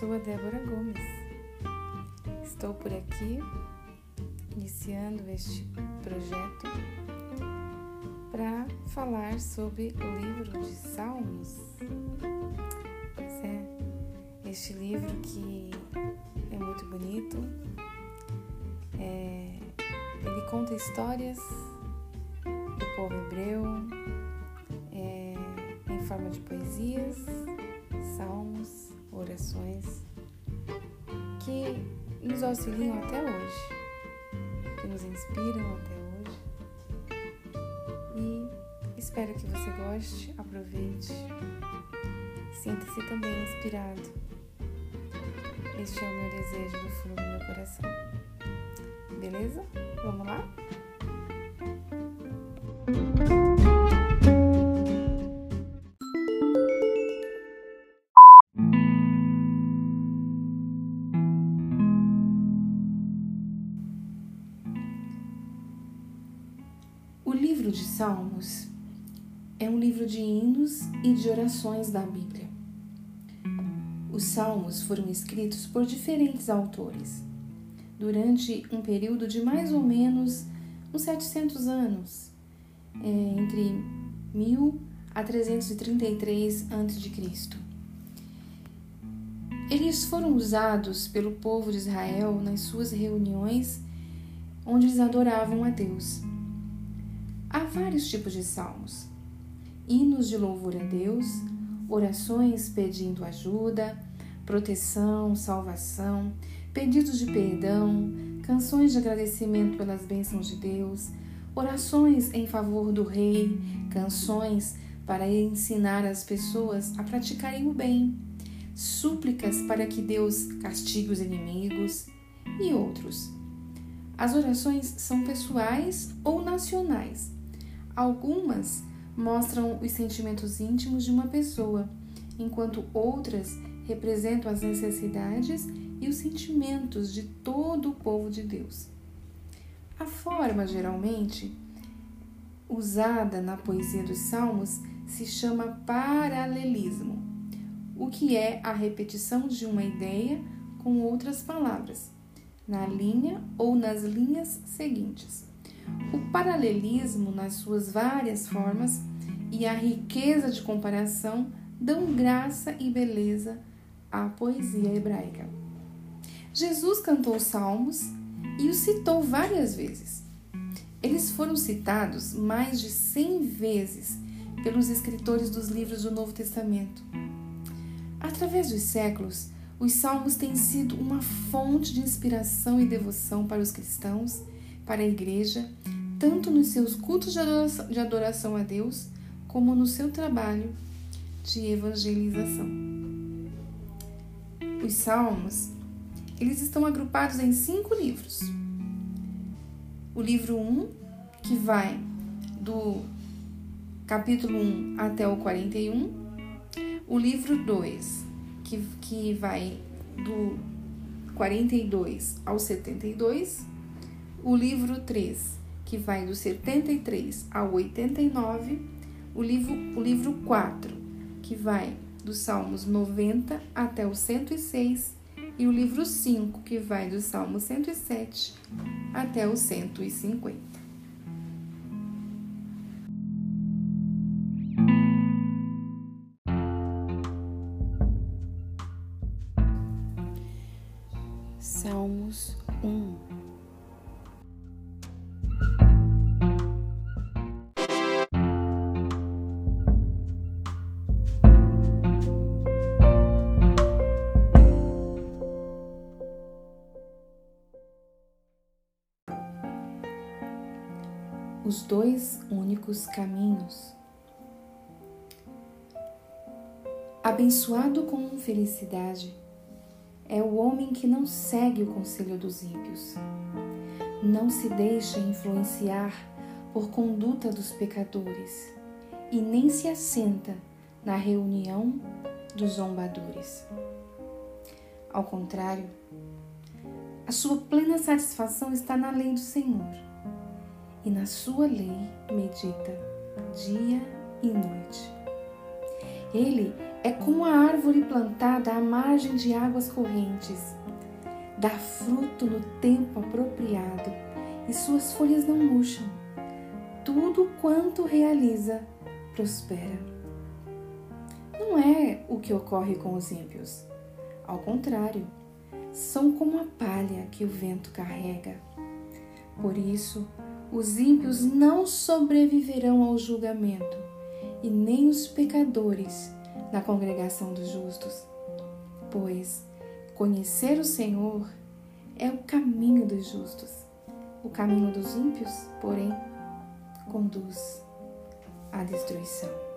sou a Débora Gomes. Estou por aqui iniciando este projeto para falar sobre o livro de Salmos. Pois é, este livro que é muito bonito, é, ele conta histórias do povo hebreu é, em forma de poesias, salmos orações que nos auxiliam até hoje, que nos inspiram até hoje. E espero que você goste, aproveite, sinta-se também inspirado. Este é o meu desejo do fundo do meu coração. Beleza? Vamos lá? O livro de Salmos é um livro de hinos e de orações da Bíblia. Os salmos foram escritos por diferentes autores durante um período de mais ou menos uns 700 anos, é, entre 1000 a 333 a.C. Eles foram usados pelo povo de Israel nas suas reuniões onde eles adoravam a Deus. Há vários tipos de salmos: hinos de louvor a Deus, orações pedindo ajuda, proteção, salvação, pedidos de perdão, canções de agradecimento pelas bênçãos de Deus, orações em favor do rei, canções para ensinar as pessoas a praticarem o bem, súplicas para que Deus castigue os inimigos e outros. As orações são pessoais ou nacionais Algumas mostram os sentimentos íntimos de uma pessoa, enquanto outras representam as necessidades e os sentimentos de todo o povo de Deus. A forma geralmente usada na poesia dos Salmos se chama paralelismo, o que é a repetição de uma ideia com outras palavras, na linha ou nas linhas seguintes. O paralelismo, nas suas várias formas, e a riqueza de comparação dão graça e beleza à poesia hebraica. Jesus cantou salmos e os citou várias vezes. Eles foram citados mais de 100 vezes pelos escritores dos livros do Novo Testamento. Através dos séculos, os salmos têm sido uma fonte de inspiração e devoção para os cristãos para a igreja, tanto nos seus cultos de adoração, a Deus, como no seu trabalho de evangelização. Os Salmos, eles estão agrupados em cinco livros. O livro 1, um, que vai do capítulo 1 até o 41, o livro 2, que, que vai do 42 ao 72, o livro 3, que vai do 73 ao 89, o livro, o livro 4, que vai dos Salmos 90 até o 106, e o livro 5, que vai do Salmo 107 até o 150. Os dois únicos caminhos. Abençoado com felicidade é o homem que não segue o conselho dos ímpios, não se deixa influenciar por conduta dos pecadores e nem se assenta na reunião dos zombadores. Ao contrário, a sua plena satisfação está na lei do Senhor e na sua lei medita dia e noite. Ele é como a árvore plantada à margem de águas correntes. Dá fruto no tempo apropriado e suas folhas não murcham. Tudo quanto realiza prospera. Não é o que ocorre com os ímpios. Ao contrário, são como a palha que o vento carrega. Por isso, os ímpios não sobreviverão ao julgamento, e nem os pecadores na congregação dos justos. Pois conhecer o Senhor é o caminho dos justos. O caminho dos ímpios, porém, conduz à destruição.